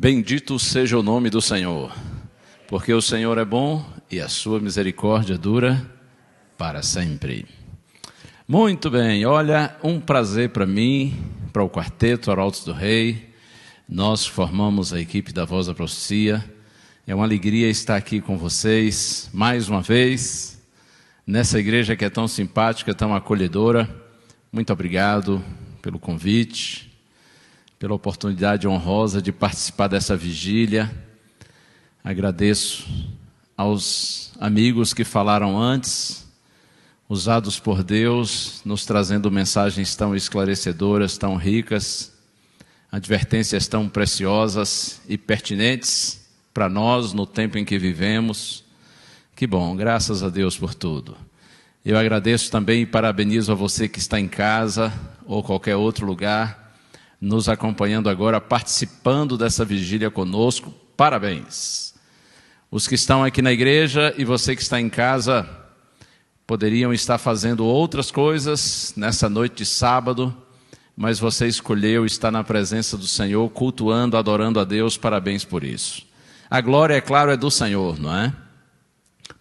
Bendito seja o nome do Senhor, porque o Senhor é bom e a sua misericórdia dura para sempre. Muito bem, olha, um prazer para mim, para o quarteto Arautos do Rei. Nós formamos a equipe da Voz da Profecia. É uma alegria estar aqui com vocês mais uma vez, nessa igreja que é tão simpática, tão acolhedora. Muito obrigado pelo convite pela oportunidade honrosa de participar dessa vigília. Agradeço aos amigos que falaram antes, usados por Deus, nos trazendo mensagens tão esclarecedoras, tão ricas, advertências tão preciosas e pertinentes para nós no tempo em que vivemos. Que bom, graças a Deus por tudo. Eu agradeço também e parabenizo a você que está em casa ou qualquer outro lugar nos acompanhando agora, participando dessa vigília conosco. Parabéns. Os que estão aqui na igreja e você que está em casa poderiam estar fazendo outras coisas nessa noite de sábado, mas você escolheu estar na presença do Senhor, cultuando, adorando a Deus. Parabéns por isso. A glória, é claro, é do Senhor, não é?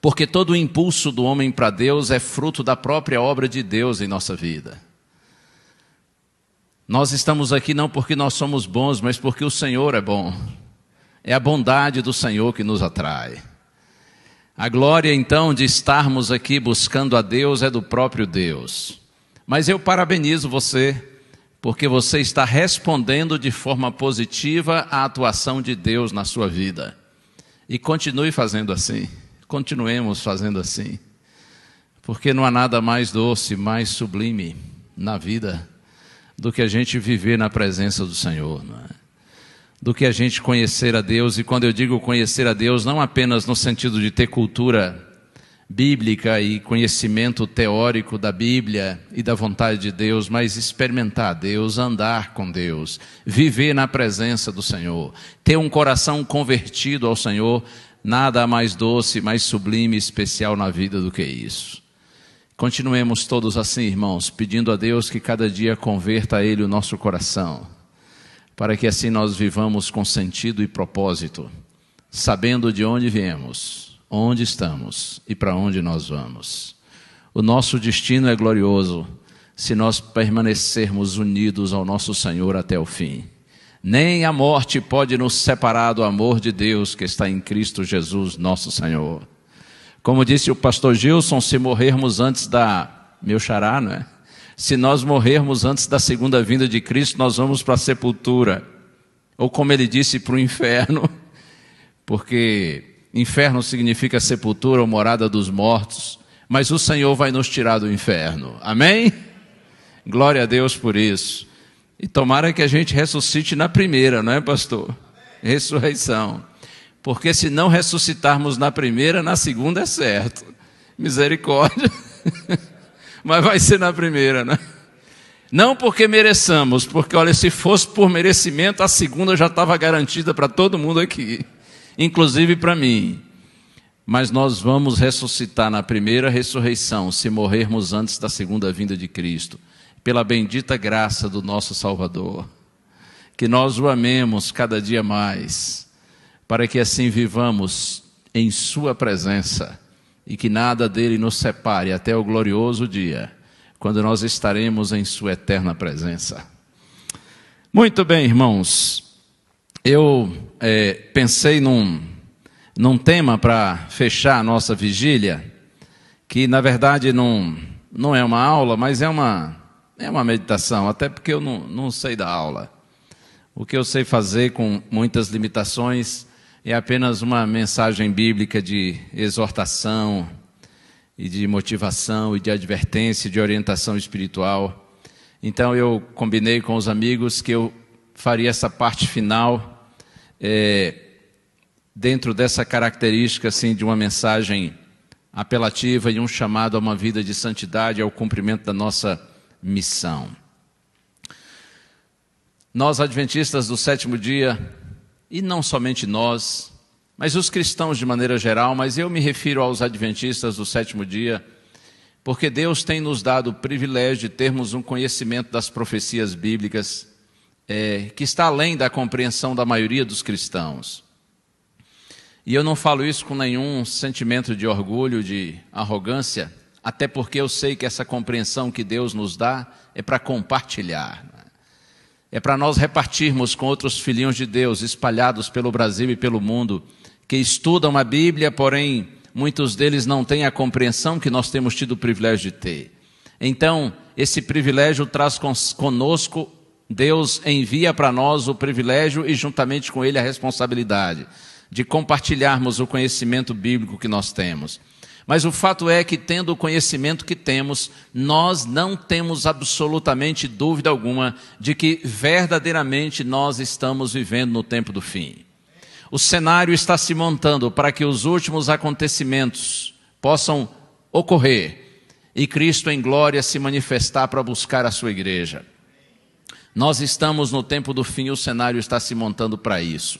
Porque todo o impulso do homem para Deus é fruto da própria obra de Deus em nossa vida. Nós estamos aqui não porque nós somos bons, mas porque o Senhor é bom. É a bondade do Senhor que nos atrai. A glória então de estarmos aqui buscando a Deus é do próprio Deus. Mas eu parabenizo você, porque você está respondendo de forma positiva à atuação de Deus na sua vida. E continue fazendo assim. Continuemos fazendo assim. Porque não há nada mais doce, mais sublime na vida do que a gente viver na presença do Senhor, é? do que a gente conhecer a Deus. E quando eu digo conhecer a Deus, não apenas no sentido de ter cultura bíblica e conhecimento teórico da Bíblia e da vontade de Deus, mas experimentar Deus, andar com Deus, viver na presença do Senhor, ter um coração convertido ao Senhor, nada mais doce, mais sublime e especial na vida do que isso. Continuemos todos assim, irmãos, pedindo a Deus que cada dia converta a Ele o nosso coração, para que assim nós vivamos com sentido e propósito, sabendo de onde viemos, onde estamos e para onde nós vamos. O nosso destino é glorioso se nós permanecermos unidos ao nosso Senhor até o fim. Nem a morte pode nos separar do amor de Deus que está em Cristo Jesus, nosso Senhor. Como disse o pastor Gilson, se morrermos antes da meu xará, não é? Se nós morrermos antes da segunda vinda de Cristo, nós vamos para a sepultura. Ou como ele disse, para o inferno, porque inferno significa sepultura ou morada dos mortos, mas o Senhor vai nos tirar do inferno. Amém? Glória a Deus por isso. E tomara que a gente ressuscite na primeira, não é, pastor? Ressurreição. Porque se não ressuscitarmos na primeira, na segunda é certo. Misericórdia. Mas vai ser na primeira, né? Não porque mereçamos, porque olha, se fosse por merecimento, a segunda já estava garantida para todo mundo aqui, inclusive para mim. Mas nós vamos ressuscitar na primeira ressurreição, se morrermos antes da segunda vinda de Cristo, pela bendita graça do nosso Salvador. Que nós o amemos cada dia mais para que assim vivamos em Sua presença e que nada dele nos separe até o glorioso dia, quando nós estaremos em Sua eterna presença. Muito bem, irmãos, eu é, pensei num, num tema para fechar a nossa vigília, que na verdade não, não é uma aula, mas é uma, é uma meditação, até porque eu não, não sei da aula. O que eu sei fazer com muitas limitações é apenas uma mensagem bíblica de exortação e de motivação e de advertência, de orientação espiritual. Então eu combinei com os amigos que eu faria essa parte final é, dentro dessa característica assim de uma mensagem apelativa e um chamado a uma vida de santidade ao cumprimento da nossa missão. Nós adventistas do sétimo dia e não somente nós, mas os cristãos de maneira geral, mas eu me refiro aos adventistas do sétimo dia, porque Deus tem nos dado o privilégio de termos um conhecimento das profecias bíblicas é, que está além da compreensão da maioria dos cristãos. E eu não falo isso com nenhum sentimento de orgulho, de arrogância, até porque eu sei que essa compreensão que Deus nos dá é para compartilhar. É para nós repartirmos com outros filhinhos de Deus espalhados pelo Brasil e pelo mundo, que estudam a Bíblia, porém muitos deles não têm a compreensão que nós temos tido o privilégio de ter. Então, esse privilégio traz conosco, Deus envia para nós o privilégio e juntamente com ele a responsabilidade de compartilharmos o conhecimento bíblico que nós temos. Mas o fato é que, tendo o conhecimento que temos, nós não temos absolutamente dúvida alguma de que verdadeiramente nós estamos vivendo no tempo do fim. O cenário está se montando para que os últimos acontecimentos possam ocorrer e Cristo em glória se manifestar para buscar a sua igreja. Nós estamos no tempo do fim, o cenário está se montando para isso.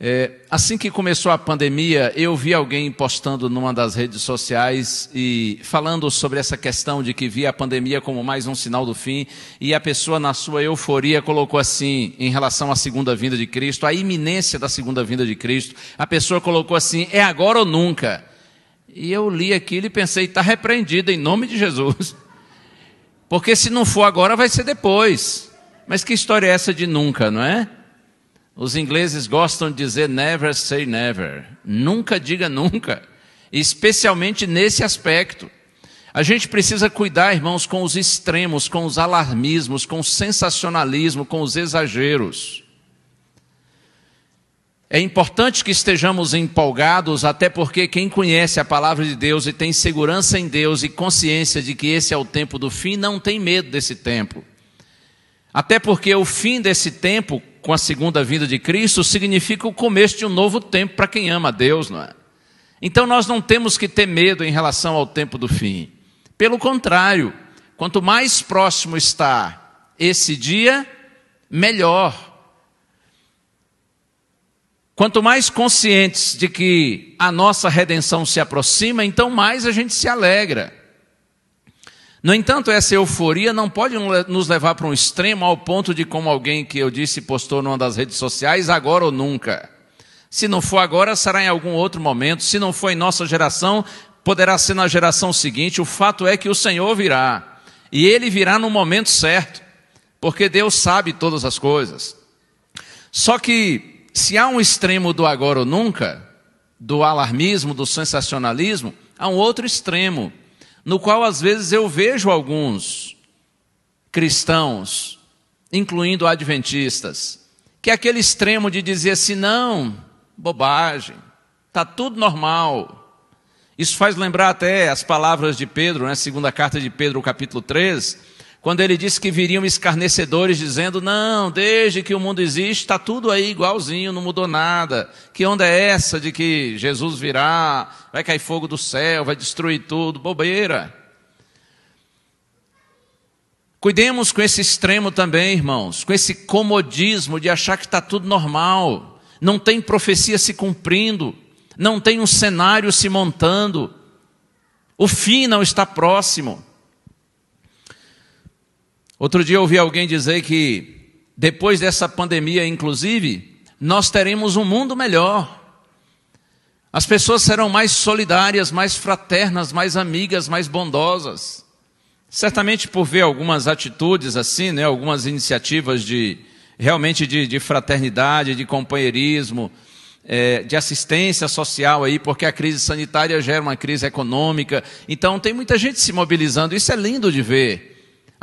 É, assim que começou a pandemia, eu vi alguém postando numa das redes sociais e falando sobre essa questão de que via a pandemia como mais um sinal do fim, e a pessoa, na sua euforia, colocou assim, em relação à segunda vinda de Cristo, a iminência da segunda vinda de Cristo, a pessoa colocou assim: é agora ou nunca. E eu li aquilo e pensei: está repreendido em nome de Jesus. Porque se não for agora, vai ser depois. Mas que história é essa de nunca, não é? Os ingleses gostam de dizer never say never. Nunca diga nunca. Especialmente nesse aspecto. A gente precisa cuidar, irmãos, com os extremos, com os alarmismos, com o sensacionalismo, com os exageros. É importante que estejamos empolgados, até porque quem conhece a palavra de Deus e tem segurança em Deus e consciência de que esse é o tempo do fim, não tem medo desse tempo. Até porque o fim desse tempo com a segunda vinda de Cristo significa o começo de um novo tempo para quem ama a Deus, não é? Então nós não temos que ter medo em relação ao tempo do fim. Pelo contrário, quanto mais próximo está esse dia, melhor. Quanto mais conscientes de que a nossa redenção se aproxima, então mais a gente se alegra. No entanto, essa euforia não pode nos levar para um extremo ao ponto de, como alguém que eu disse postou numa das redes sociais, agora ou nunca. Se não for agora, será em algum outro momento. Se não for em nossa geração, poderá ser na geração seguinte. O fato é que o Senhor virá. E ele virá no momento certo. Porque Deus sabe todas as coisas. Só que, se há um extremo do agora ou nunca, do alarmismo, do sensacionalismo, há um outro extremo no qual às vezes eu vejo alguns cristãos, incluindo adventistas, que é aquele extremo de dizer assim: não, bobagem, está tudo normal. Isso faz lembrar até as palavras de Pedro, né, segunda carta de Pedro, capítulo 3, quando ele disse que viriam escarnecedores dizendo: Não, desde que o mundo existe, está tudo aí igualzinho, não mudou nada. Que onda é essa de que Jesus virá, vai cair fogo do céu, vai destruir tudo? Bobeira. Cuidemos com esse extremo também, irmãos, com esse comodismo de achar que está tudo normal, não tem profecia se cumprindo, não tem um cenário se montando, o fim não está próximo. Outro dia ouvi alguém dizer que depois dessa pandemia, inclusive, nós teremos um mundo melhor. As pessoas serão mais solidárias, mais fraternas, mais amigas, mais bondosas. Certamente por ver algumas atitudes assim, né, algumas iniciativas de realmente de, de fraternidade, de companheirismo, é, de assistência social aí, porque a crise sanitária gera uma crise econômica. Então tem muita gente se mobilizando. Isso é lindo de ver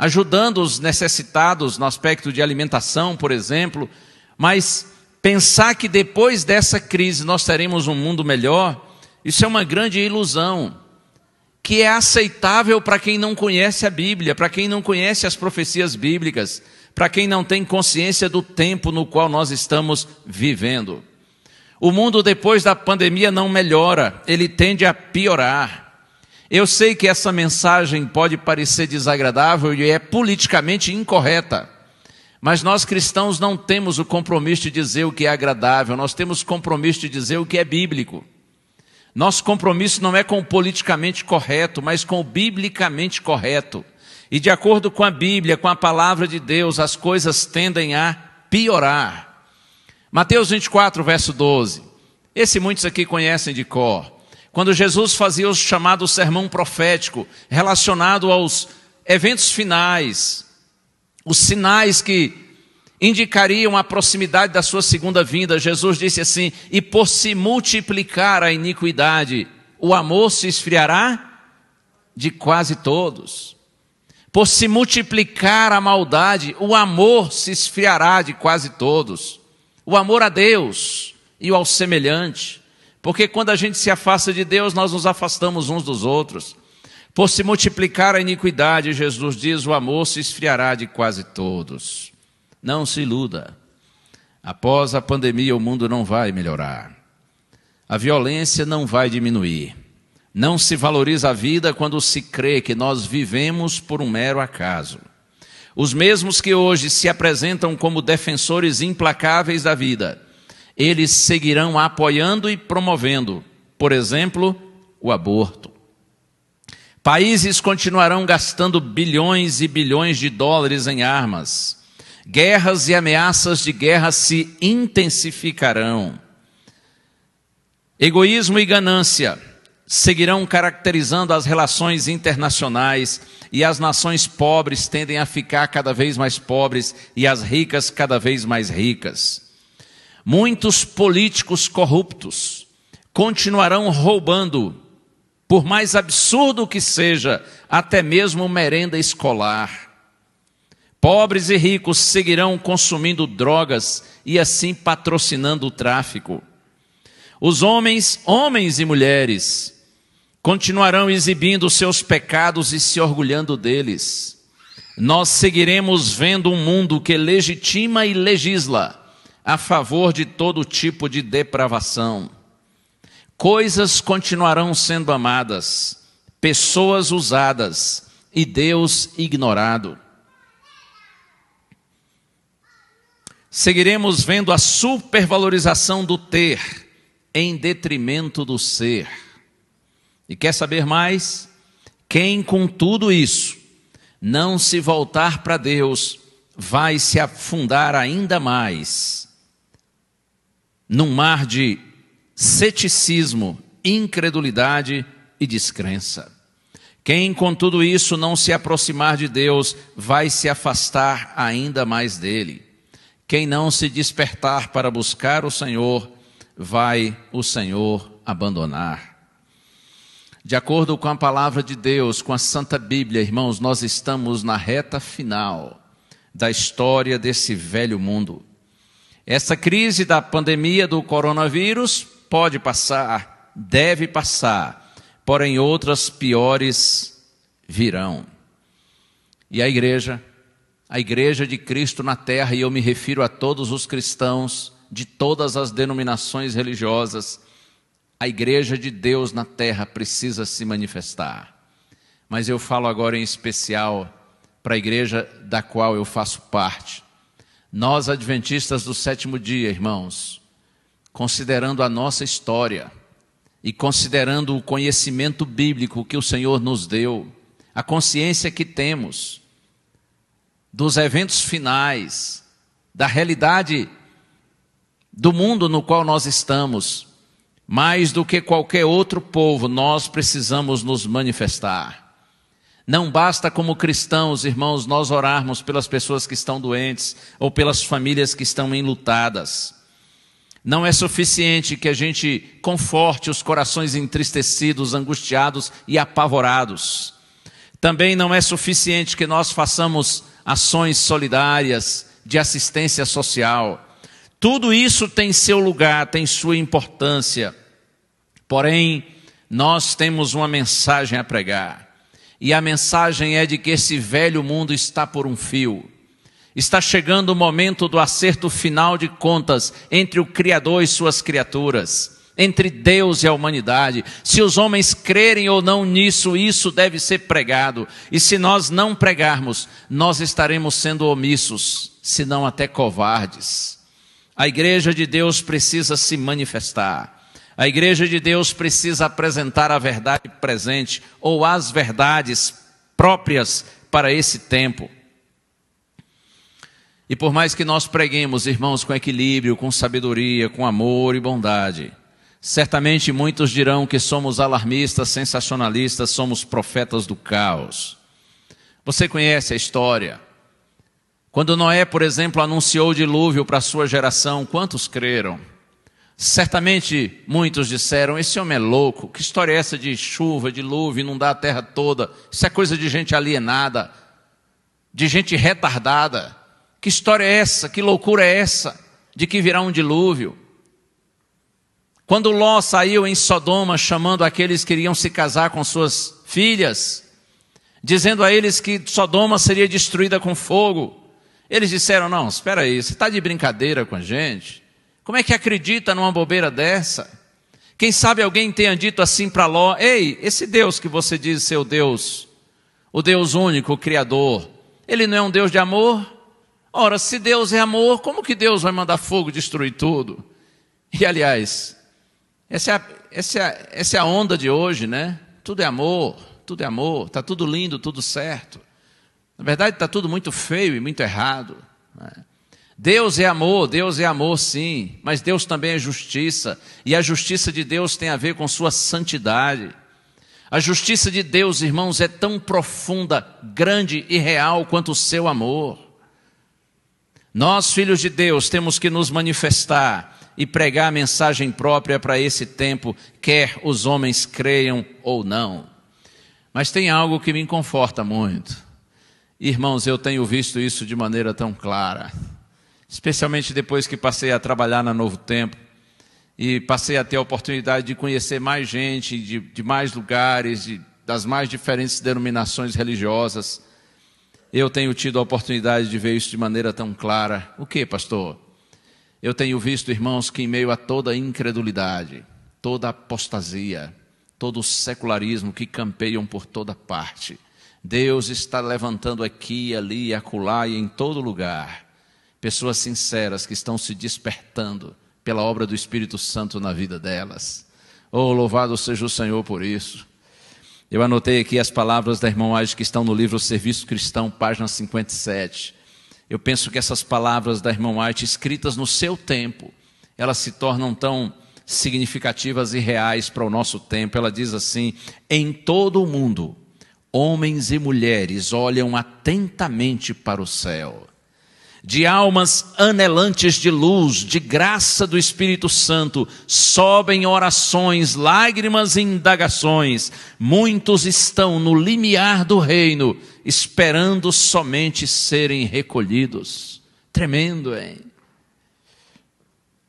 ajudando os necessitados no aspecto de alimentação, por exemplo, mas pensar que depois dessa crise nós teremos um mundo melhor, isso é uma grande ilusão, que é aceitável para quem não conhece a Bíblia, para quem não conhece as profecias bíblicas, para quem não tem consciência do tempo no qual nós estamos vivendo. O mundo depois da pandemia não melhora, ele tende a piorar. Eu sei que essa mensagem pode parecer desagradável e é politicamente incorreta. Mas nós cristãos não temos o compromisso de dizer o que é agradável, nós temos o compromisso de dizer o que é bíblico. Nosso compromisso não é com o politicamente correto, mas com o biblicamente correto. E de acordo com a Bíblia, com a palavra de Deus, as coisas tendem a piorar. Mateus 24, verso 12. Esse muitos aqui conhecem de cor. Quando Jesus fazia o chamado sermão profético, relacionado aos eventos finais, os sinais que indicariam a proximidade da sua segunda vinda, Jesus disse assim: E por se multiplicar a iniquidade, o amor se esfriará de quase todos. Por se multiplicar a maldade, o amor se esfriará de quase todos. O amor a Deus e ao semelhante. Porque quando a gente se afasta de Deus, nós nos afastamos uns dos outros. Por se multiplicar a iniquidade, Jesus diz, o amor se esfriará de quase todos. Não se iluda. Após a pandemia, o mundo não vai melhorar. A violência não vai diminuir. Não se valoriza a vida quando se crê que nós vivemos por um mero acaso. Os mesmos que hoje se apresentam como defensores implacáveis da vida, eles seguirão apoiando e promovendo, por exemplo, o aborto. Países continuarão gastando bilhões e bilhões de dólares em armas. Guerras e ameaças de guerra se intensificarão. Egoísmo e ganância seguirão caracterizando as relações internacionais e as nações pobres tendem a ficar cada vez mais pobres e as ricas cada vez mais ricas. Muitos políticos corruptos continuarão roubando, por mais absurdo que seja, até mesmo merenda escolar. Pobres e ricos seguirão consumindo drogas e assim patrocinando o tráfico. Os homens, homens e mulheres, continuarão exibindo seus pecados e se orgulhando deles. Nós seguiremos vendo um mundo que legitima e legisla a favor de todo tipo de depravação. Coisas continuarão sendo amadas, pessoas usadas e Deus ignorado. Seguiremos vendo a supervalorização do ter em detrimento do ser. E quer saber mais? Quem com tudo isso não se voltar para Deus, vai se afundar ainda mais num mar de ceticismo, incredulidade e descrença. Quem com tudo isso não se aproximar de Deus, vai se afastar ainda mais dele. Quem não se despertar para buscar o Senhor, vai o Senhor abandonar. De acordo com a palavra de Deus, com a Santa Bíblia, irmãos, nós estamos na reta final da história desse velho mundo. Essa crise da pandemia do coronavírus pode passar, deve passar, porém outras piores virão. E a igreja, a igreja de Cristo na terra, e eu me refiro a todos os cristãos de todas as denominações religiosas, a igreja de Deus na terra precisa se manifestar. Mas eu falo agora em especial para a igreja da qual eu faço parte. Nós, adventistas do sétimo dia, irmãos, considerando a nossa história e considerando o conhecimento bíblico que o Senhor nos deu, a consciência que temos dos eventos finais, da realidade do mundo no qual nós estamos, mais do que qualquer outro povo, nós precisamos nos manifestar. Não basta, como cristãos, irmãos, nós orarmos pelas pessoas que estão doentes ou pelas famílias que estão enlutadas. Não é suficiente que a gente conforte os corações entristecidos, angustiados e apavorados. Também não é suficiente que nós façamos ações solidárias de assistência social. Tudo isso tem seu lugar, tem sua importância. Porém, nós temos uma mensagem a pregar. E a mensagem é de que esse velho mundo está por um fio. Está chegando o momento do acerto final de contas entre o Criador e suas criaturas, entre Deus e a humanidade. Se os homens crerem ou não nisso, isso deve ser pregado. E se nós não pregarmos, nós estaremos sendo omissos, se não até covardes. A igreja de Deus precisa se manifestar. A igreja de Deus precisa apresentar a verdade presente ou as verdades próprias para esse tempo. E por mais que nós preguemos, irmãos, com equilíbrio, com sabedoria, com amor e bondade, certamente muitos dirão que somos alarmistas, sensacionalistas, somos profetas do caos. Você conhece a história. Quando Noé, por exemplo, anunciou o dilúvio para sua geração, quantos creram? Certamente muitos disseram: Esse homem é louco, que história é essa de chuva, dilúvio, inundar a terra toda? Isso é coisa de gente alienada, de gente retardada. Que história é essa? Que loucura é essa? De que virá um dilúvio? Quando Ló saiu em Sodoma chamando aqueles que iriam se casar com suas filhas, dizendo a eles que Sodoma seria destruída com fogo, eles disseram: Não, espera aí, você está de brincadeira com a gente? Como é que acredita numa bobeira dessa? Quem sabe alguém tenha dito assim para Ló: Ei, esse Deus que você diz ser o Deus, o Deus único, o Criador, ele não é um Deus de amor? Ora, se Deus é amor, como que Deus vai mandar fogo destruir tudo? E aliás, essa é a, essa é a, essa é a onda de hoje, né? Tudo é amor, tudo é amor, está tudo lindo, tudo certo. Na verdade, está tudo muito feio e muito errado. Né? Deus é amor, Deus é amor sim, mas Deus também é justiça, e a justiça de Deus tem a ver com sua santidade. A justiça de Deus, irmãos, é tão profunda, grande e real quanto o seu amor. Nós, filhos de Deus, temos que nos manifestar e pregar a mensagem própria para esse tempo, quer os homens creiam ou não. Mas tem algo que me conforta muito. Irmãos, eu tenho visto isso de maneira tão clara, especialmente depois que passei a trabalhar na Novo Tempo e passei a ter a oportunidade de conhecer mais gente, de, de mais lugares, de, das mais diferentes denominações religiosas. Eu tenho tido a oportunidade de ver isso de maneira tão clara. O que, pastor? Eu tenho visto, irmãos, que em meio a toda a incredulidade, toda a apostasia, todo o secularismo que campeiam por toda parte, Deus está levantando aqui, ali, acolá e em todo lugar pessoas sinceras que estão se despertando pela obra do Espírito Santo na vida delas. Oh, louvado seja o Senhor por isso. Eu anotei aqui as palavras da irmã Age que estão no livro Serviço Cristão, página 57. Eu penso que essas palavras da irmã White, escritas no seu tempo, elas se tornam tão significativas e reais para o nosso tempo. Ela diz assim: em todo o mundo, homens e mulheres olham atentamente para o céu de almas anelantes de luz, de graça do Espírito Santo, sobem orações, lágrimas e indagações. Muitos estão no limiar do reino, esperando somente serem recolhidos. Tremendo, hein?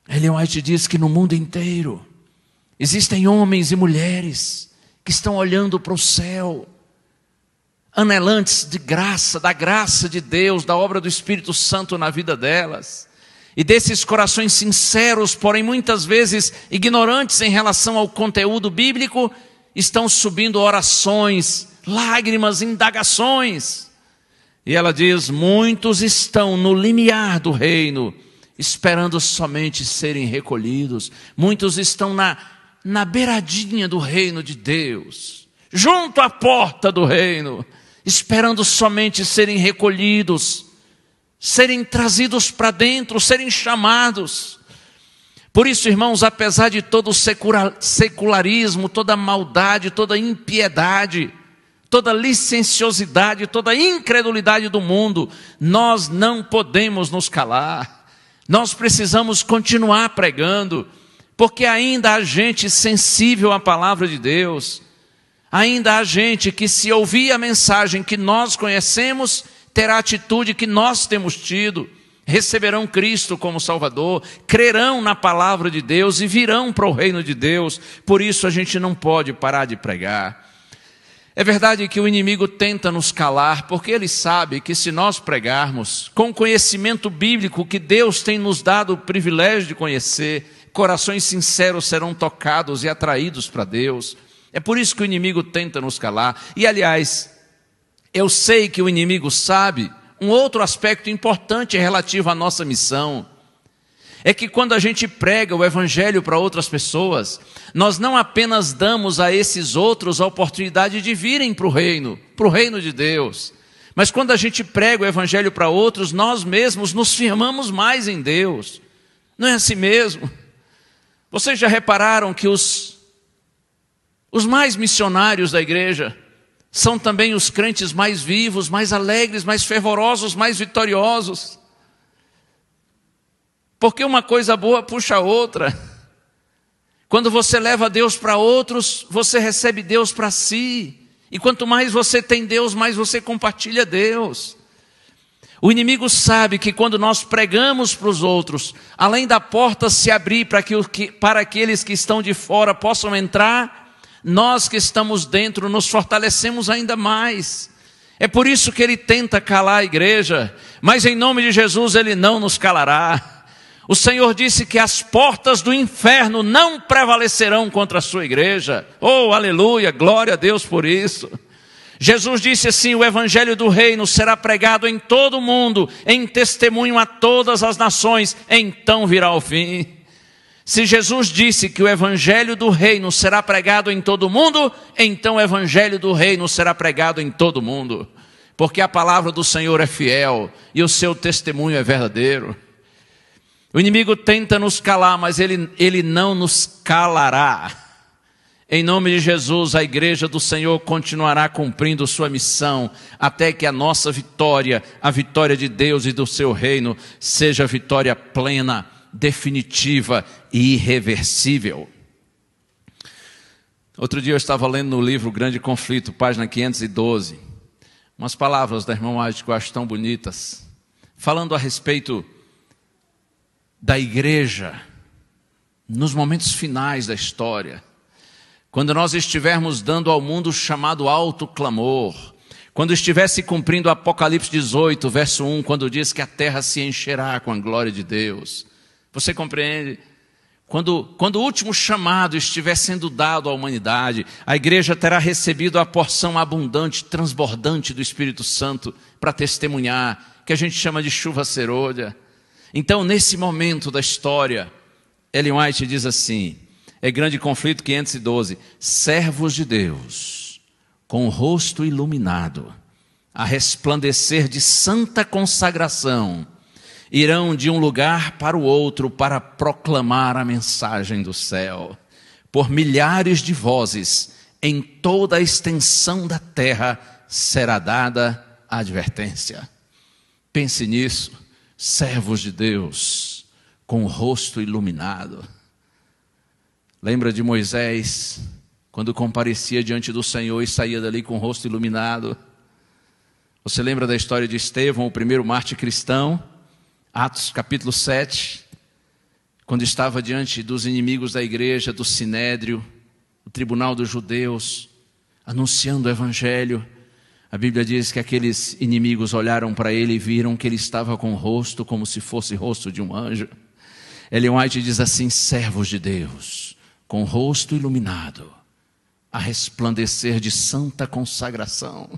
Ellen White diz que no mundo inteiro existem homens e mulheres que estão olhando para o céu anelantes de graça, da graça de Deus, da obra do Espírito Santo na vida delas. E desses corações sinceros, porém muitas vezes ignorantes em relação ao conteúdo bíblico, estão subindo orações, lágrimas, indagações. E ela diz: muitos estão no limiar do reino, esperando somente serem recolhidos. Muitos estão na, na beiradinha do reino de Deus, junto à porta do reino, esperando somente serem recolhidos, serem trazidos para dentro, serem chamados. Por isso, irmãos, apesar de todo o secularismo, toda maldade, toda impiedade, toda licenciosidade, toda incredulidade do mundo, nós não podemos nos calar. Nós precisamos continuar pregando, porque ainda há gente sensível à palavra de Deus ainda há gente que, se ouvir a mensagem que nós conhecemos, terá a atitude que nós temos tido, receberão Cristo como Salvador, crerão na palavra de Deus e virão para o reino de Deus. Por isso a gente não pode parar de pregar. É verdade que o inimigo tenta nos calar, porque ele sabe que se nós pregarmos com conhecimento bíblico que Deus tem nos dado o privilégio de conhecer, corações sinceros serão tocados e atraídos para Deus. É por isso que o inimigo tenta nos calar. E aliás, eu sei que o inimigo sabe um outro aspecto importante relativo à nossa missão. É que quando a gente prega o evangelho para outras pessoas, nós não apenas damos a esses outros a oportunidade de virem para o reino, para o reino de Deus, Mas quando a gente prega o Evangelho para outros, nós mesmos nos firmamos mais em Deus. Não é assim mesmo? Vocês já repararam que os, os mais missionários da igreja são também os crentes mais vivos, mais alegres, mais fervorosos, mais vitoriosos? Porque uma coisa boa puxa a outra. Quando você leva Deus para outros, você recebe Deus para si. E quanto mais você tem Deus, mais você compartilha Deus. O inimigo sabe que quando nós pregamos para os outros, além da porta se abrir para, que, para aqueles que estão de fora possam entrar, nós que estamos dentro nos fortalecemos ainda mais. É por isso que ele tenta calar a igreja, mas em nome de Jesus ele não nos calará. O Senhor disse que as portas do inferno não prevalecerão contra a sua igreja. Oh, aleluia, glória a Deus por isso. Jesus disse assim: o evangelho do reino será pregado em todo o mundo, em testemunho a todas as nações, então virá o fim. Se Jesus disse que o evangelho do reino será pregado em todo o mundo, então o evangelho do reino será pregado em todo o mundo, porque a palavra do Senhor é fiel e o seu testemunho é verdadeiro. O inimigo tenta nos calar, mas ele, ele não nos calará. Em nome de Jesus, a igreja do Senhor continuará cumprindo sua missão, até que a nossa vitória, a vitória de Deus e do seu reino, seja vitória plena, definitiva e irreversível. Outro dia eu estava lendo no livro Grande Conflito, página 512, umas palavras da irmã White que eu acho tão bonitas, falando a respeito da igreja nos momentos finais da história, quando nós estivermos dando ao mundo o chamado alto clamor, quando estivesse cumprindo Apocalipse 18, verso 1, quando diz que a terra se encherá com a glória de Deus. Você compreende? Quando, quando o último chamado estiver sendo dado à humanidade, a igreja terá recebido a porção abundante, transbordante do Espírito Santo para testemunhar, que a gente chama de chuva serolha. Então, nesse momento da história, Ellen White diz assim: é grande conflito 512, servos de Deus, com o rosto iluminado, a resplandecer de santa consagração, irão de um lugar para o outro para proclamar a mensagem do céu. Por milhares de vozes, em toda a extensão da terra, será dada a advertência. Pense nisso servos de Deus, com o rosto iluminado. Lembra de Moisés, quando comparecia diante do Senhor e saía dali com o rosto iluminado? Você lembra da história de Estevão, o primeiro mártir cristão? Atos capítulo 7, quando estava diante dos inimigos da igreja, do sinédrio, do tribunal dos judeus, anunciando o evangelho. A Bíblia diz que aqueles inimigos olharam para ele e viram que ele estava com o rosto como se fosse rosto de um anjo. Ellen White diz assim: servos de Deus, com o rosto iluminado, a resplandecer de santa consagração.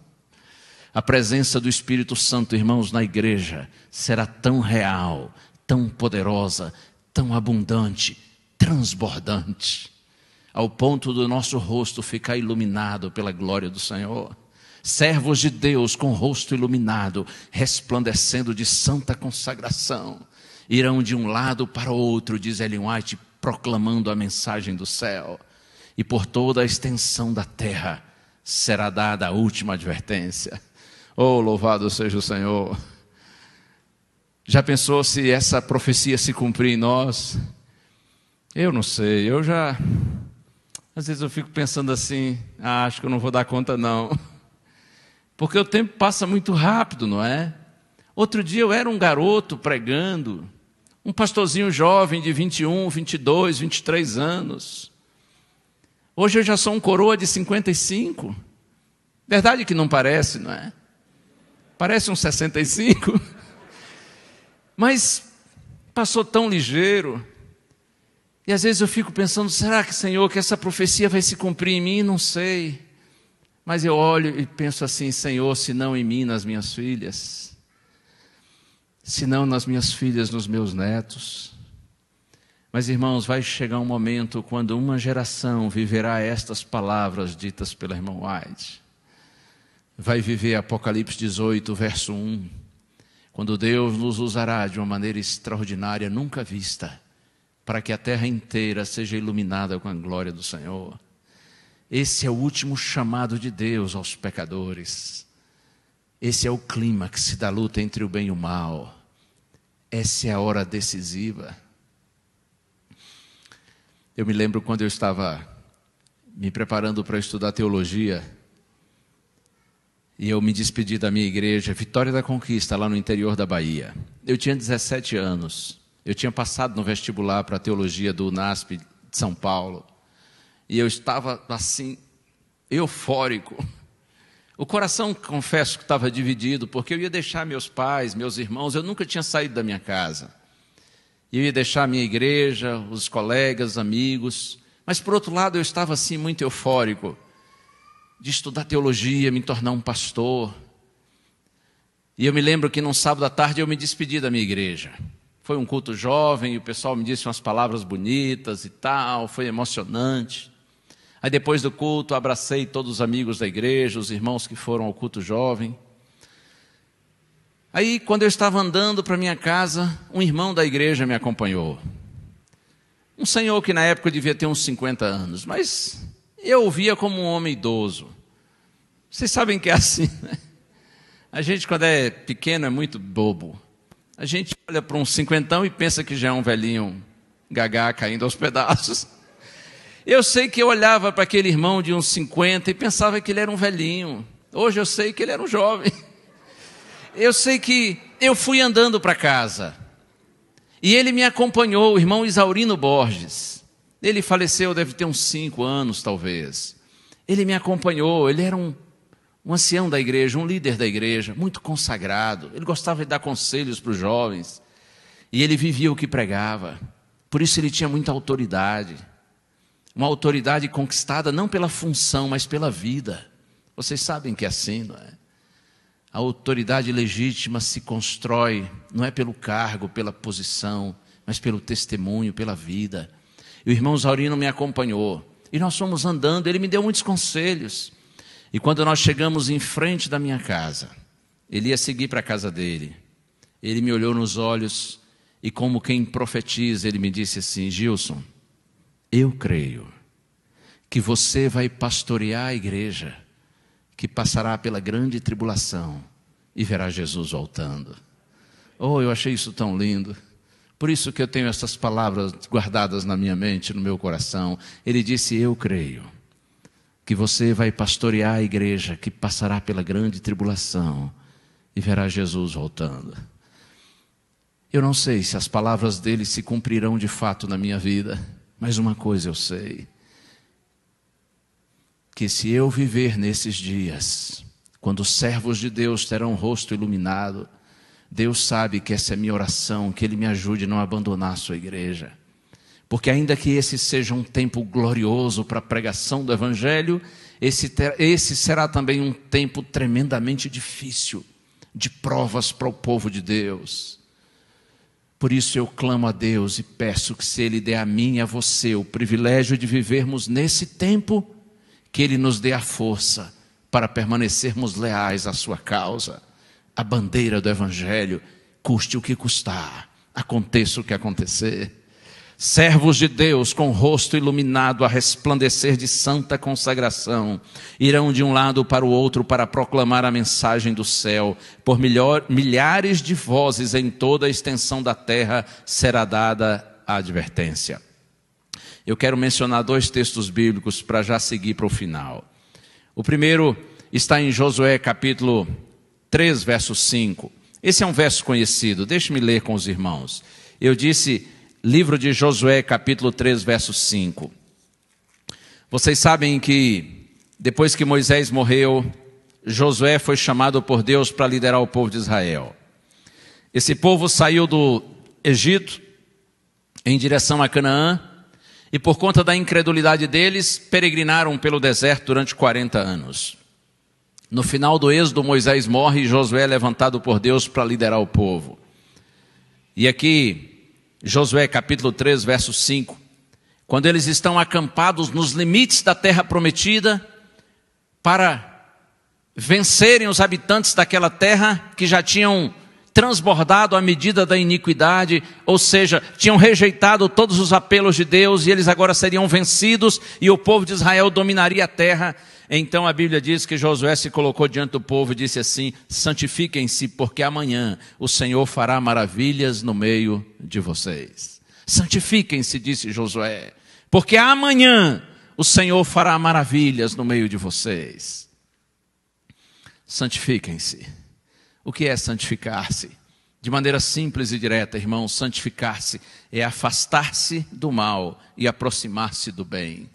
A presença do Espírito Santo, irmãos, na igreja será tão real, tão poderosa, tão abundante, transbordante, ao ponto do nosso rosto ficar iluminado pela glória do Senhor servos de Deus com rosto iluminado, resplandecendo de santa consagração, irão de um lado para o outro, diz Ellen White, proclamando a mensagem do céu, e por toda a extensão da terra será dada a última advertência. Oh, louvado seja o Senhor! Já pensou se essa profecia se cumprir em nós? Eu não sei, eu já. Às vezes eu fico pensando assim, ah, acho que eu não vou dar conta, não. Porque o tempo passa muito rápido, não é? Outro dia eu era um garoto pregando, um pastorzinho jovem de 21, 22, 23 anos. Hoje eu já sou um coroa de 55. Verdade que não parece, não é? Parece um 65. Mas passou tão ligeiro. E às vezes eu fico pensando: será que, Senhor, que essa profecia vai se cumprir em mim? Não sei. Mas eu olho e penso assim, Senhor, se não em mim, nas minhas filhas, se não nas minhas filhas, nos meus netos. Mas, irmãos, vai chegar um momento quando uma geração viverá estas palavras ditas pela irmã White. vai viver Apocalipse 18, verso 1, quando Deus nos usará de uma maneira extraordinária, nunca vista, para que a terra inteira seja iluminada com a glória do Senhor. Esse é o último chamado de Deus aos pecadores. Esse é o clímax da luta entre o bem e o mal. Essa é a hora decisiva. Eu me lembro quando eu estava me preparando para estudar teologia, e eu me despedi da minha igreja, Vitória da Conquista, lá no interior da Bahia. Eu tinha 17 anos. Eu tinha passado no vestibular para a teologia do NASP de São Paulo. E eu estava assim, eufórico. O coração, confesso que estava dividido, porque eu ia deixar meus pais, meus irmãos, eu nunca tinha saído da minha casa. Eu ia deixar a minha igreja, os colegas, amigos. Mas, por outro lado, eu estava assim muito eufórico de estudar teologia, me tornar um pastor. E eu me lembro que num sábado à tarde eu me despedi da minha igreja. Foi um culto jovem e o pessoal me disse umas palavras bonitas e tal, foi emocionante. Aí depois do culto, abracei todos os amigos da igreja, os irmãos que foram ao culto jovem. Aí, quando eu estava andando para minha casa, um irmão da igreja me acompanhou. Um senhor que na época devia ter uns 50 anos, mas eu o via como um homem idoso. Vocês sabem que é assim, né? A gente, quando é pequeno, é muito bobo. A gente olha para um cinquentão e pensa que já é um velhinho gagá caindo aos pedaços. Eu sei que eu olhava para aquele irmão de uns 50 e pensava que ele era um velhinho. Hoje eu sei que ele era um jovem. Eu sei que eu fui andando para casa. E ele me acompanhou, o irmão Isaurino Borges. Ele faleceu, deve ter uns cinco anos, talvez. Ele me acompanhou, ele era um, um ancião da igreja, um líder da igreja, muito consagrado. Ele gostava de dar conselhos para os jovens. E ele vivia o que pregava. Por isso ele tinha muita autoridade uma autoridade conquistada não pela função, mas pela vida. Vocês sabem que é assim, não é? A autoridade legítima se constrói não é pelo cargo, pela posição, mas pelo testemunho, pela vida. E o irmão Zaurino me acompanhou. E nós fomos andando, ele me deu muitos conselhos. E quando nós chegamos em frente da minha casa, ele ia seguir para a casa dele. Ele me olhou nos olhos e, como quem profetiza, ele me disse assim: Gilson, eu creio que você vai pastorear a igreja que passará pela grande tribulação e verá Jesus voltando. Oh, eu achei isso tão lindo. Por isso que eu tenho essas palavras guardadas na minha mente, no meu coração. Ele disse: Eu creio que você vai pastorear a igreja que passará pela grande tribulação e verá Jesus voltando. Eu não sei se as palavras dele se cumprirão de fato na minha vida. Mas uma coisa eu sei: que se eu viver nesses dias, quando os servos de Deus terão o rosto iluminado, Deus sabe que essa é minha oração, que Ele me ajude a não abandonar a sua igreja. Porque, ainda que esse seja um tempo glorioso para a pregação do Evangelho, esse, ter, esse será também um tempo tremendamente difícil de provas para o povo de Deus. Por isso eu clamo a Deus e peço que, se Ele der a mim e a você o privilégio de vivermos nesse tempo, que Ele nos dê a força para permanecermos leais à Sua causa, a bandeira do Evangelho, custe o que custar, aconteça o que acontecer. Servos de Deus com o rosto iluminado a resplandecer de santa consagração, irão de um lado para o outro para proclamar a mensagem do céu. Por milhares de vozes em toda a extensão da terra será dada a advertência. Eu quero mencionar dois textos bíblicos para já seguir para o final. O primeiro está em Josué capítulo 3, verso 5. Esse é um verso conhecido, deixe-me ler com os irmãos. Eu disse livro de Josué, capítulo 3, verso 5. Vocês sabem que depois que Moisés morreu, Josué foi chamado por Deus para liderar o povo de Israel. Esse povo saiu do Egito em direção a Canaã e por conta da incredulidade deles, peregrinaram pelo deserto durante 40 anos. No final do êxodo, Moisés morre e Josué é levantado por Deus para liderar o povo. E aqui Josué capítulo 3, verso 5. Quando eles estão acampados nos limites da terra prometida para vencerem os habitantes daquela terra que já tinham transbordado a medida da iniquidade, ou seja, tinham rejeitado todos os apelos de Deus e eles agora seriam vencidos e o povo de Israel dominaria a terra. Então a Bíblia diz que Josué se colocou diante do povo e disse assim: santifiquem-se, porque amanhã o Senhor fará maravilhas no meio de vocês. Santifiquem-se, disse Josué, porque amanhã o Senhor fará maravilhas no meio de vocês. Santifiquem-se. O que é santificar-se? De maneira simples e direta, irmão, santificar-se é afastar-se do mal e aproximar-se do bem.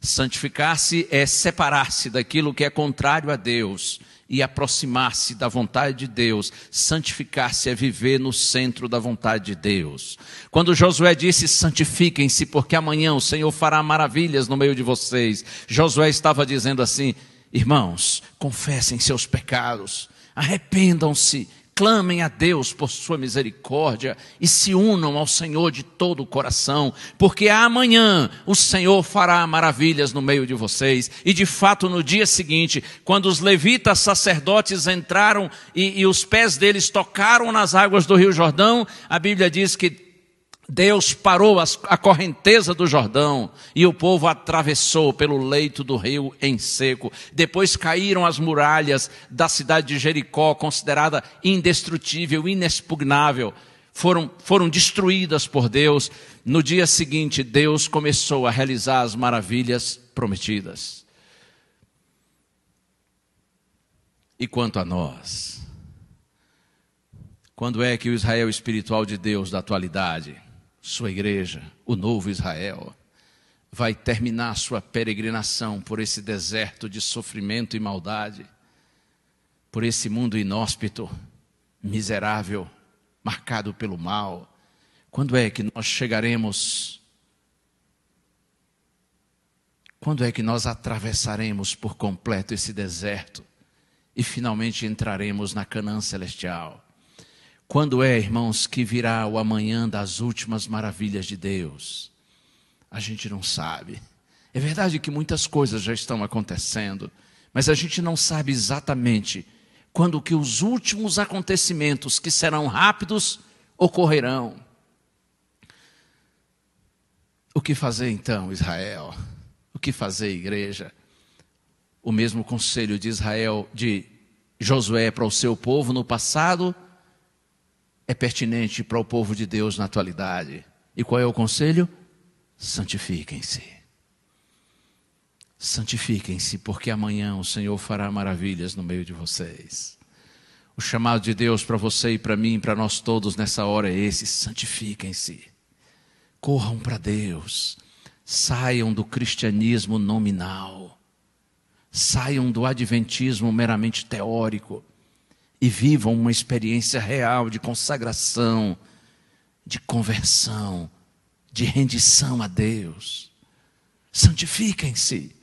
Santificar-se é separar-se daquilo que é contrário a Deus e aproximar-se da vontade de Deus. Santificar-se é viver no centro da vontade de Deus. Quando Josué disse: santifiquem-se, porque amanhã o Senhor fará maravilhas no meio de vocês, Josué estava dizendo assim: irmãos, confessem seus pecados arrependam-se, clamem a Deus por sua misericórdia e se unam ao Senhor de todo o coração, porque amanhã o Senhor fará maravilhas no meio de vocês. E de fato, no dia seguinte, quando os levitas sacerdotes entraram e, e os pés deles tocaram nas águas do Rio Jordão, a Bíblia diz que Deus parou a correnteza do Jordão e o povo atravessou pelo leito do rio em seco. Depois caíram as muralhas da cidade de Jericó, considerada indestrutível, inexpugnável. Foram, foram destruídas por Deus. No dia seguinte, Deus começou a realizar as maravilhas prometidas. E quanto a nós? Quando é que o Israel espiritual de Deus da atualidade sua igreja, o novo Israel, vai terminar sua peregrinação por esse deserto de sofrimento e maldade, por esse mundo inóspito, miserável, marcado pelo mal. Quando é que nós chegaremos? Quando é que nós atravessaremos por completo esse deserto e finalmente entraremos na Canaã celestial? Quando é, irmãos, que virá o amanhã das últimas maravilhas de Deus? A gente não sabe. É verdade que muitas coisas já estão acontecendo, mas a gente não sabe exatamente quando que os últimos acontecimentos, que serão rápidos, ocorrerão. O que fazer então, Israel? O que fazer, igreja? O mesmo conselho de Israel, de Josué para o seu povo no passado, é pertinente para o povo de Deus na atualidade. E qual é o conselho? Santifiquem-se. Santifiquem-se, porque amanhã o Senhor fará maravilhas no meio de vocês. O chamado de Deus para você e para mim, para nós todos nessa hora é esse: santifiquem-se. Corram para Deus. Saiam do cristianismo nominal. Saiam do adventismo meramente teórico e vivam uma experiência real de consagração, de conversão, de rendição a Deus. Santifiquem-se,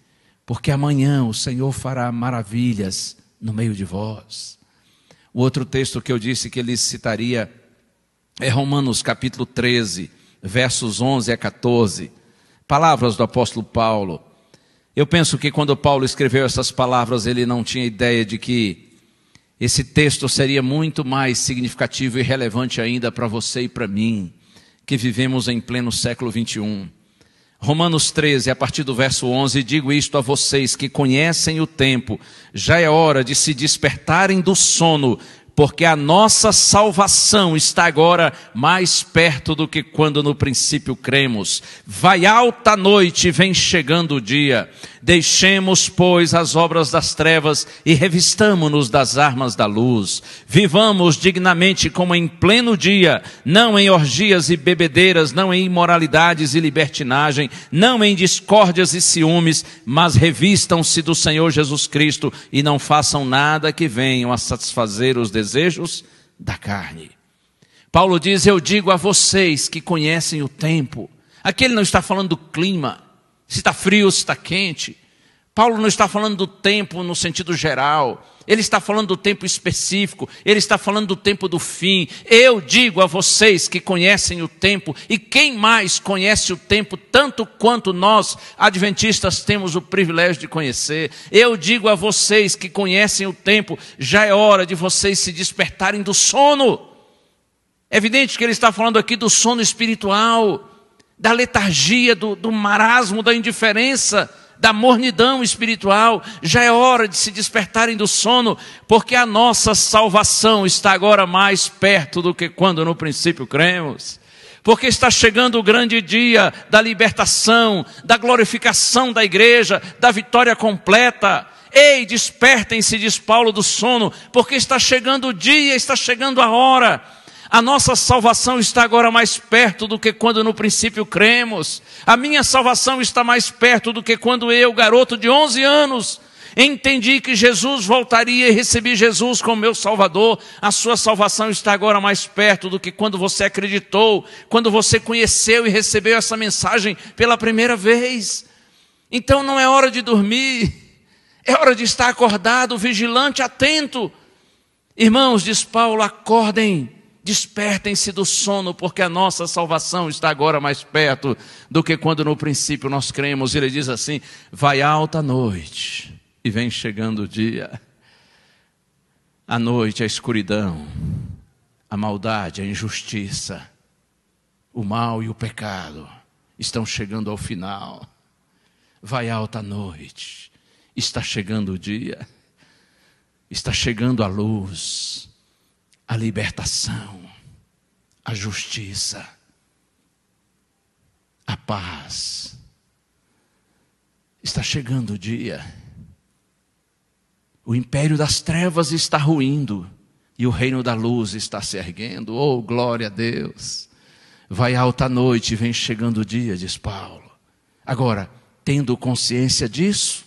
porque amanhã o Senhor fará maravilhas no meio de vós. O outro texto que eu disse que ele citaria é Romanos capítulo 13, versos 11 a 14. Palavras do apóstolo Paulo. Eu penso que quando Paulo escreveu essas palavras, ele não tinha ideia de que esse texto seria muito mais significativo e relevante ainda para você e para mim, que vivemos em pleno século 21. Romanos 13, a partir do verso 11, digo isto a vocês que conhecem o tempo, já é hora de se despertarem do sono, porque a nossa salvação está agora mais perto do que quando no princípio cremos. Vai alta noite, vem chegando o dia. Deixemos, pois, as obras das trevas e revistamo-nos das armas da luz. Vivamos dignamente como em pleno dia, não em orgias e bebedeiras, não em imoralidades e libertinagem, não em discórdias e ciúmes, mas revistam-se do Senhor Jesus Cristo e não façam nada que venham a satisfazer os desejos da carne. Paulo diz: Eu digo a vocês que conhecem o tempo. Aqui ele não está falando do clima se está frio, se está quente. Paulo não está falando do tempo no sentido geral, ele está falando do tempo específico, ele está falando do tempo do fim. Eu digo a vocês que conhecem o tempo, e quem mais conhece o tempo tanto quanto nós, adventistas, temos o privilégio de conhecer. Eu digo a vocês que conhecem o tempo, já é hora de vocês se despertarem do sono. É evidente que ele está falando aqui do sono espiritual, da letargia, do, do marasmo, da indiferença da mornidão espiritual, já é hora de se despertarem do sono, porque a nossa salvação está agora mais perto do que quando no princípio cremos. Porque está chegando o grande dia da libertação, da glorificação da igreja, da vitória completa. Ei, despertem-se, diz Paulo do sono, porque está chegando o dia, está chegando a hora a nossa salvação está agora mais perto do que quando no princípio cremos. A minha salvação está mais perto do que quando eu, garoto de 11 anos, entendi que Jesus voltaria e recebi Jesus como meu Salvador. A sua salvação está agora mais perto do que quando você acreditou, quando você conheceu e recebeu essa mensagem pela primeira vez. Então não é hora de dormir, é hora de estar acordado, vigilante, atento. Irmãos, diz Paulo, acordem Despertem-se do sono, porque a nossa salvação está agora mais perto do que quando no princípio nós cremos. Ele diz assim: vai alta noite e vem chegando o dia. A noite, a escuridão, a maldade, a injustiça, o mal e o pecado estão chegando ao final. Vai alta noite, está chegando o dia, está chegando a luz a libertação, a justiça, a paz. Está chegando o dia. O império das trevas está ruindo e o reino da luz está se erguendo. Oh, glória a Deus! Vai alta noite, vem chegando o dia, diz Paulo. Agora, tendo consciência disso,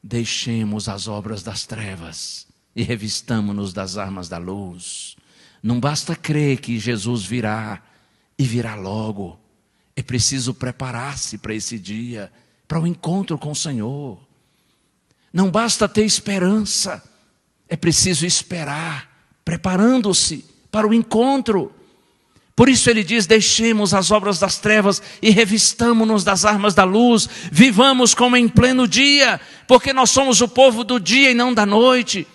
deixemos as obras das trevas e revistamo-nos das armas da luz. Não basta crer que Jesus virá e virá logo. É preciso preparar-se para esse dia, para o encontro com o Senhor. Não basta ter esperança, é preciso esperar, preparando-se para o encontro. Por isso ele diz: deixemos as obras das trevas e revistamo-nos das armas da luz, vivamos como em pleno dia, porque nós somos o povo do dia e não da noite.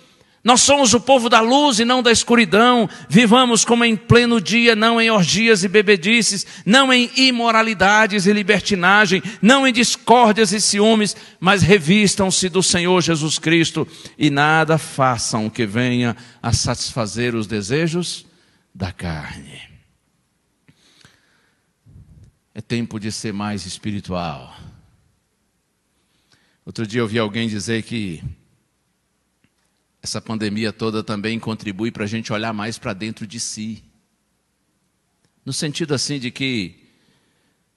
Nós somos o povo da luz e não da escuridão. Vivamos como em pleno dia, não em orgias e bebedices, não em imoralidades e libertinagem, não em discórdias e ciúmes, mas revistam-se do Senhor Jesus Cristo e nada façam que venha a satisfazer os desejos da carne. É tempo de ser mais espiritual. Outro dia eu ouvi alguém dizer que essa pandemia toda também contribui para a gente olhar mais para dentro de si. No sentido assim de que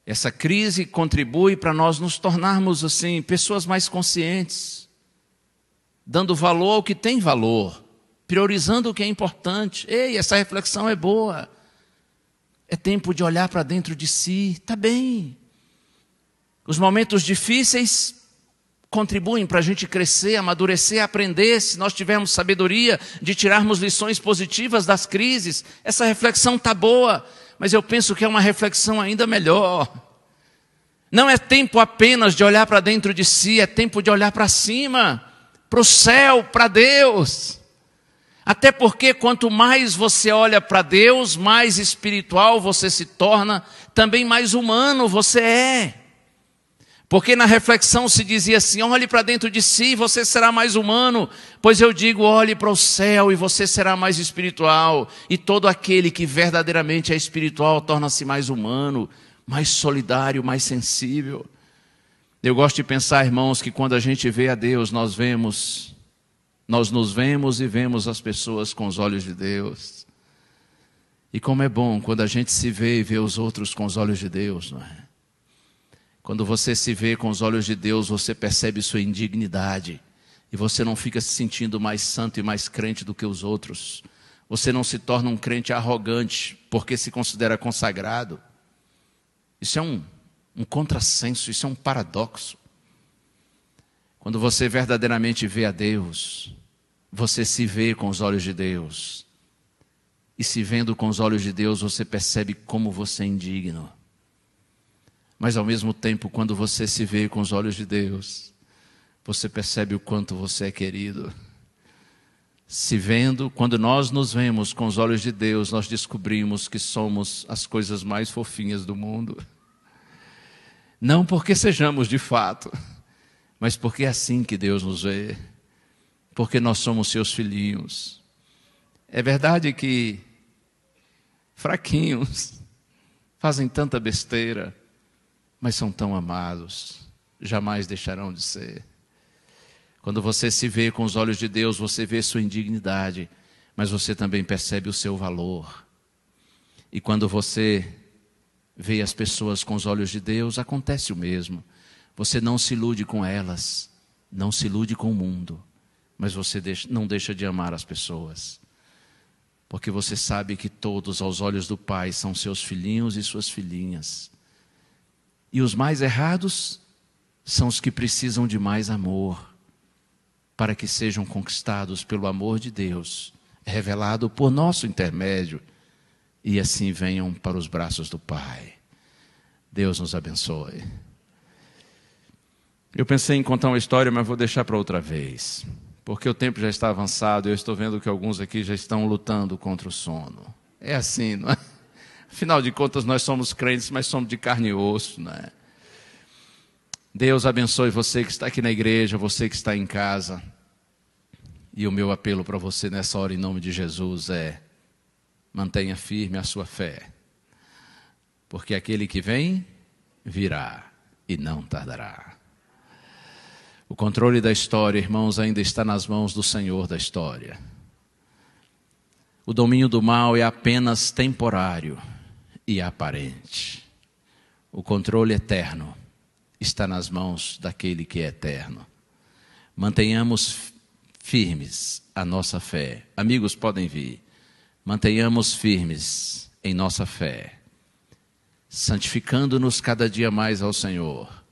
essa crise contribui para nós nos tornarmos assim pessoas mais conscientes, dando valor ao que tem valor, priorizando o que é importante. Ei, essa reflexão é boa. É tempo de olhar para dentro de si, tá bem. Os momentos difíceis contribuem para a gente crescer, amadurecer, aprender, se nós tivermos sabedoria de tirarmos lições positivas das crises. Essa reflexão está boa, mas eu penso que é uma reflexão ainda melhor. Não é tempo apenas de olhar para dentro de si, é tempo de olhar para cima, para o céu, para Deus. Até porque quanto mais você olha para Deus, mais espiritual você se torna, também mais humano você é. Porque na reflexão se dizia assim: olhe para dentro de si, você será mais humano. Pois eu digo: olhe para o céu e você será mais espiritual. E todo aquele que verdadeiramente é espiritual torna-se mais humano, mais solidário, mais sensível. Eu gosto de pensar, irmãos, que quando a gente vê a Deus, nós vemos, nós nos vemos e vemos as pessoas com os olhos de Deus. E como é bom quando a gente se vê e vê os outros com os olhos de Deus, não é? Quando você se vê com os olhos de Deus, você percebe sua indignidade. E você não fica se sentindo mais santo e mais crente do que os outros. Você não se torna um crente arrogante porque se considera consagrado. Isso é um, um contrassenso, isso é um paradoxo. Quando você verdadeiramente vê a Deus, você se vê com os olhos de Deus. E se vendo com os olhos de Deus, você percebe como você é indigno. Mas ao mesmo tempo, quando você se vê com os olhos de Deus, você percebe o quanto você é querido. Se vendo, quando nós nos vemos com os olhos de Deus, nós descobrimos que somos as coisas mais fofinhas do mundo. Não porque sejamos de fato, mas porque é assim que Deus nos vê, porque nós somos seus filhinhos. É verdade que fraquinhos fazem tanta besteira, mas são tão amados, jamais deixarão de ser. Quando você se vê com os olhos de Deus, você vê sua indignidade, mas você também percebe o seu valor. E quando você vê as pessoas com os olhos de Deus, acontece o mesmo. Você não se ilude com elas, não se ilude com o mundo, mas você não deixa de amar as pessoas. Porque você sabe que todos, aos olhos do Pai, são seus filhinhos e suas filhinhas. E os mais errados são os que precisam de mais amor, para que sejam conquistados pelo amor de Deus, revelado por nosso intermédio, e assim venham para os braços do Pai. Deus nos abençoe. Eu pensei em contar uma história, mas vou deixar para outra vez, porque o tempo já está avançado e eu estou vendo que alguns aqui já estão lutando contra o sono. É assim, não é? Afinal de contas, nós somos crentes, mas somos de carne e osso, né? Deus abençoe você que está aqui na igreja, você que está em casa. E o meu apelo para você nessa hora, em nome de Jesus, é: mantenha firme a sua fé, porque aquele que vem, virá e não tardará. O controle da história, irmãos, ainda está nas mãos do Senhor da história. O domínio do mal é apenas temporário e aparente. O controle eterno está nas mãos daquele que é eterno. Mantenhamos firmes a nossa fé. Amigos podem vir. Mantenhamos firmes em nossa fé, santificando-nos cada dia mais ao Senhor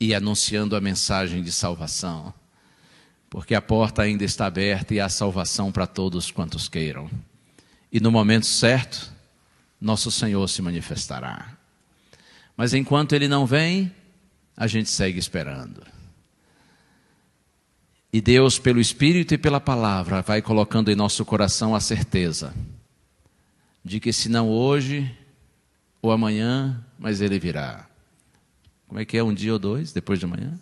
e anunciando a mensagem de salvação, porque a porta ainda está aberta e há salvação para todos quantos queiram. E no momento certo, nosso Senhor se manifestará. Mas enquanto ele não vem, a gente segue esperando. E Deus, pelo Espírito e pela palavra, vai colocando em nosso coração a certeza de que, se não hoje ou amanhã, mas ele virá. Como é que é? Um dia ou dois depois de amanhã?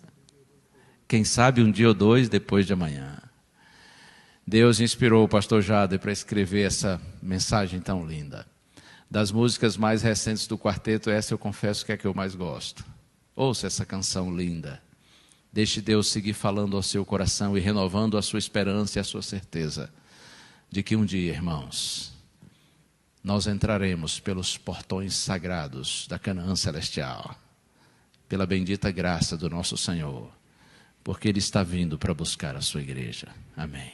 Quem sabe um dia ou dois depois de amanhã. Deus inspirou o pastor Jader para escrever essa mensagem tão linda. Das músicas mais recentes do quarteto, essa eu confesso que é a que eu mais gosto. Ouça essa canção linda. Deixe Deus seguir falando ao seu coração e renovando a sua esperança e a sua certeza de que um dia, irmãos, nós entraremos pelos portões sagrados da Canaã celestial, pela bendita graça do nosso Senhor, porque Ele está vindo para buscar a sua igreja. Amém.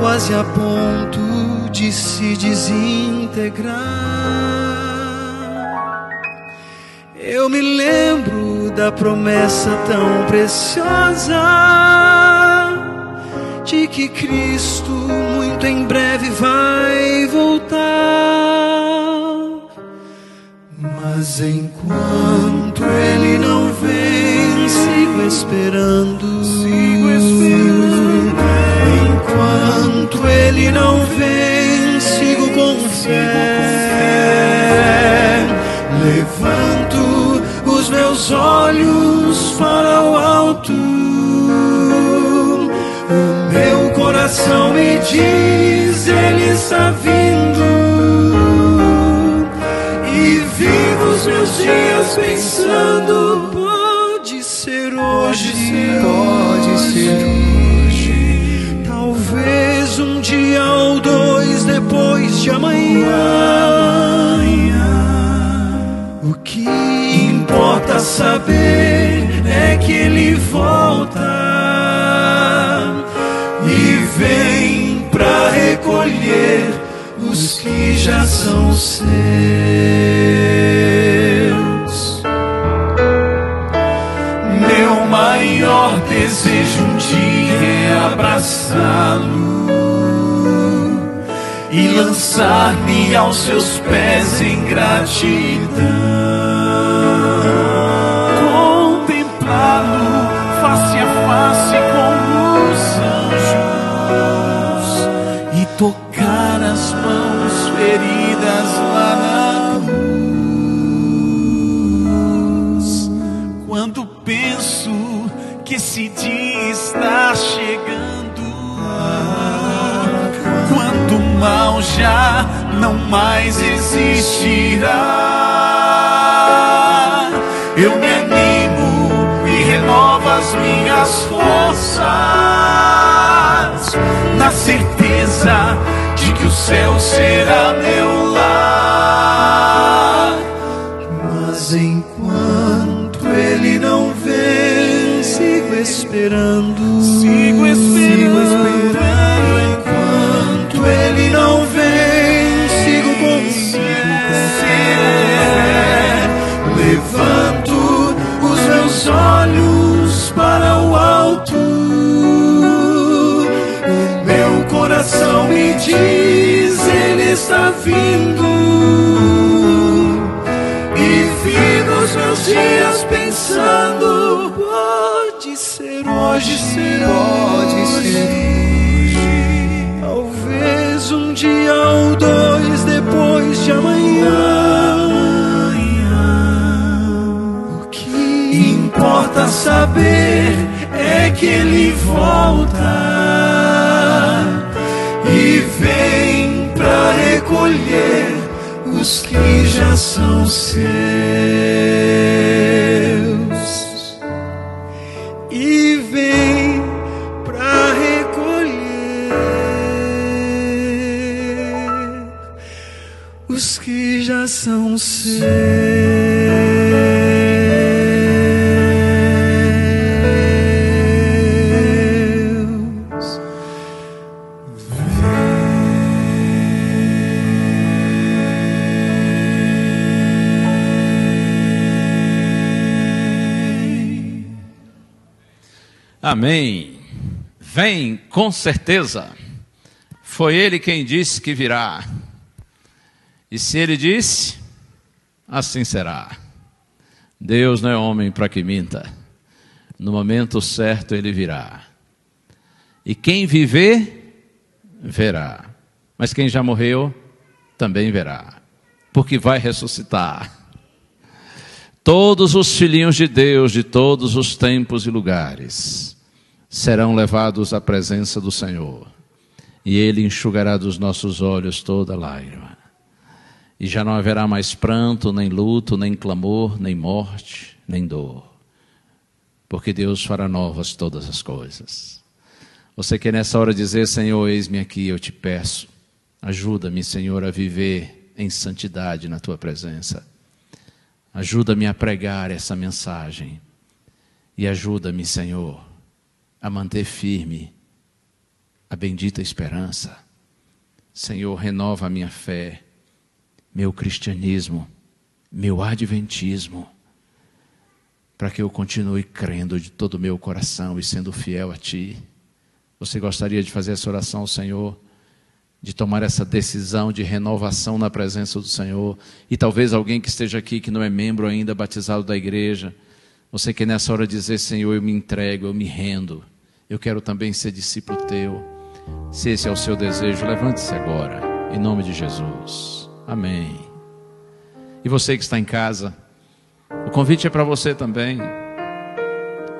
quase a ponto de se desintegrar. eu me lembro da promessa tão preciosa de que Cristo muito em breve vai voltar. Mas enquanto Ele não vem, sigo esperando. Sigo Enquanto Ele não vem, sigo com fé. Levanto os meus olhos para o alto. O meu coração me diz, Ele está vindo. E vivo os meus dias pensando, pode ser hoje, pode depois de amanhã. O que importa saber é que ele volta e vem para recolher os que já são seus. E lançar-me aos seus pés em gratidão. Mais existirá, eu me animo e renovo as minhas forças na certeza de que o céu será meu lar. Mas enquanto ele não vem, sigo esperando. Vindo. E vivo os meus dias pensando, pode ser hoje, ser pode ser hoje. Talvez um dia ou dois depois de amanhã. O que importa saber é que ele volta para recolher os que já são seus e vem para recolher os que já são seus. Amém. Vem com certeza. Foi ele quem disse que virá. E se ele disse, assim será. Deus não é homem para que minta. No momento certo ele virá. E quem viver, verá. Mas quem já morreu, também verá. Porque vai ressuscitar. Todos os filhinhos de Deus de todos os tempos e lugares serão levados à presença do Senhor, e Ele enxugará dos nossos olhos toda lágrima. E já não haverá mais pranto, nem luto, nem clamor, nem morte, nem dor, porque Deus fará novas todas as coisas. Você quer nessa hora dizer, Senhor, eis-me aqui, eu te peço, ajuda-me, Senhor, a viver em santidade na tua presença. Ajuda-me a pregar essa mensagem. E ajuda-me, Senhor, a manter firme a bendita esperança. Senhor, renova a minha fé, meu cristianismo, meu adventismo, para que eu continue crendo de todo o meu coração e sendo fiel a Ti. Você gostaria de fazer essa oração ao Senhor? De tomar essa decisão de renovação na presença do Senhor? E talvez alguém que esteja aqui que não é membro ainda batizado da igreja, você quer nessa hora dizer: Senhor, eu me entrego, eu me rendo, eu quero também ser discípulo Teu. Se esse é o seu desejo, levante-se agora, em nome de Jesus. Amém. E você que está em casa, o convite é para você também.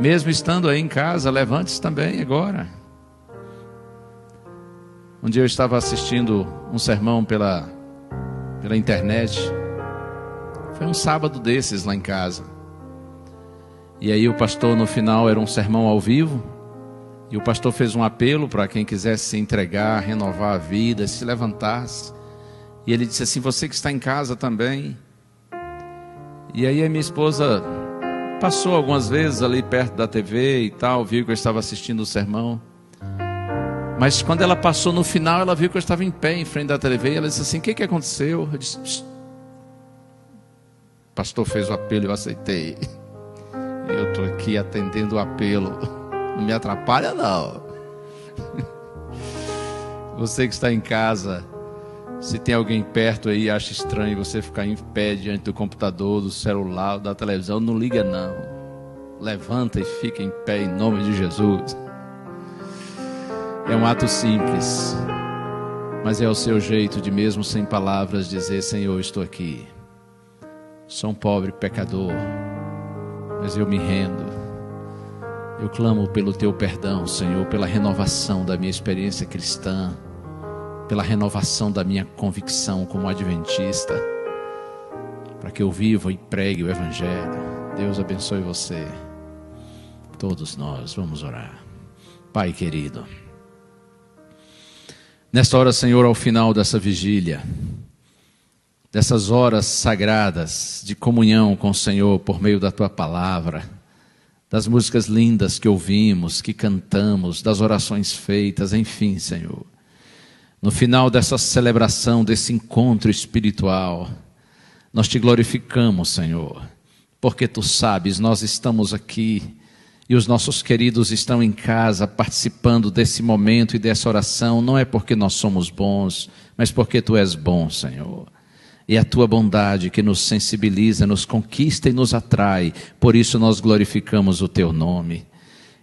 Mesmo estando aí em casa, levante-se também agora. Um dia eu estava assistindo um sermão pela, pela internet. Foi um sábado desses lá em casa. E aí o pastor no final era um sermão ao vivo. E o pastor fez um apelo para quem quisesse se entregar, renovar a vida, se levantasse. E ele disse assim: Você que está em casa também, e aí a minha esposa passou algumas vezes ali perto da TV e tal, viu que eu estava assistindo o sermão. Mas quando ela passou no final, ela viu que eu estava em pé em frente da TV e ela disse assim: O que, que aconteceu? Eu disse. O pastor fez o apelo e eu aceitei. Eu estou aqui atendendo o apelo. Não me atrapalha, não. Você que está em casa, se tem alguém perto aí acha estranho você ficar em pé diante do computador, do celular, da televisão, não liga não. Levanta e fica em pé em nome de Jesus. É um ato simples, mas é o seu jeito de mesmo sem palavras dizer: Senhor, estou aqui. Sou um pobre pecador, mas eu me rendo. Eu clamo pelo teu perdão, Senhor, pela renovação da minha experiência cristã pela renovação da minha convicção como adventista, para que eu viva e pregue o Evangelho. Deus abençoe você. Todos nós vamos orar. Pai querido, nesta hora, Senhor, ao final dessa vigília, dessas horas sagradas de comunhão com o Senhor por meio da tua palavra, das músicas lindas que ouvimos, que cantamos, das orações feitas, enfim, Senhor. No final dessa celebração, desse encontro espiritual, nós te glorificamos, Senhor, porque tu sabes, nós estamos aqui e os nossos queridos estão em casa participando desse momento e dessa oração, não é porque nós somos bons, mas porque tu és bom, Senhor. E a tua bondade que nos sensibiliza, nos conquista e nos atrai, por isso nós glorificamos o teu nome.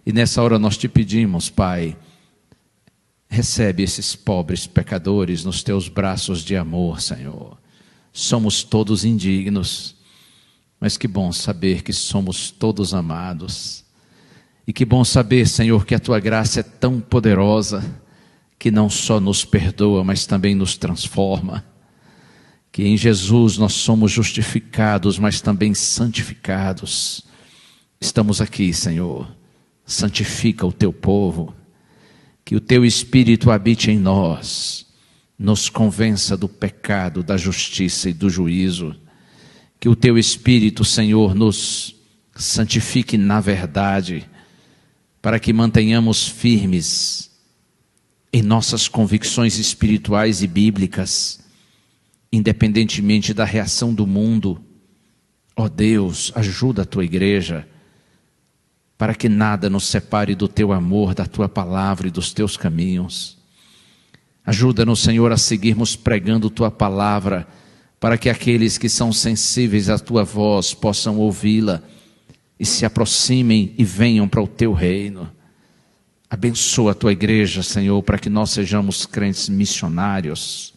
E nessa hora nós te pedimos, Pai, Recebe esses pobres pecadores nos teus braços de amor, Senhor. Somos todos indignos, mas que bom saber que somos todos amados. E que bom saber, Senhor, que a tua graça é tão poderosa que não só nos perdoa, mas também nos transforma. Que em Jesus nós somos justificados, mas também santificados. Estamos aqui, Senhor. Santifica o teu povo que o teu Espírito habite em nós, nos convença do pecado, da justiça e do juízo. Que o teu Espírito, Senhor, nos santifique na verdade, para que mantenhamos firmes em nossas convicções espirituais e bíblicas, independentemente da reação do mundo. Ó oh Deus, ajuda a tua igreja para que nada nos separe do teu amor, da tua palavra e dos teus caminhos. Ajuda-nos, Senhor, a seguirmos pregando tua palavra, para que aqueles que são sensíveis à tua voz possam ouvi-la e se aproximem e venham para o teu reino. Abençoa a tua igreja, Senhor, para que nós sejamos crentes missionários.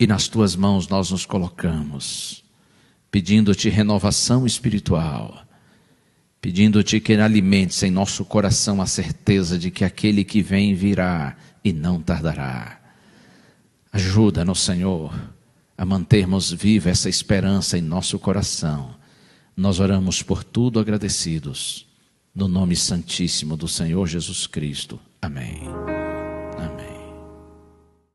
E nas tuas mãos nós nos colocamos, pedindo-te renovação espiritual pedindo-te que alimentes em nosso coração a certeza de que aquele que vem virá e não tardará. Ajuda-nos, Senhor, a mantermos viva essa esperança em nosso coração. Nós oramos por tudo agradecidos, no nome santíssimo do Senhor Jesus Cristo. Amém.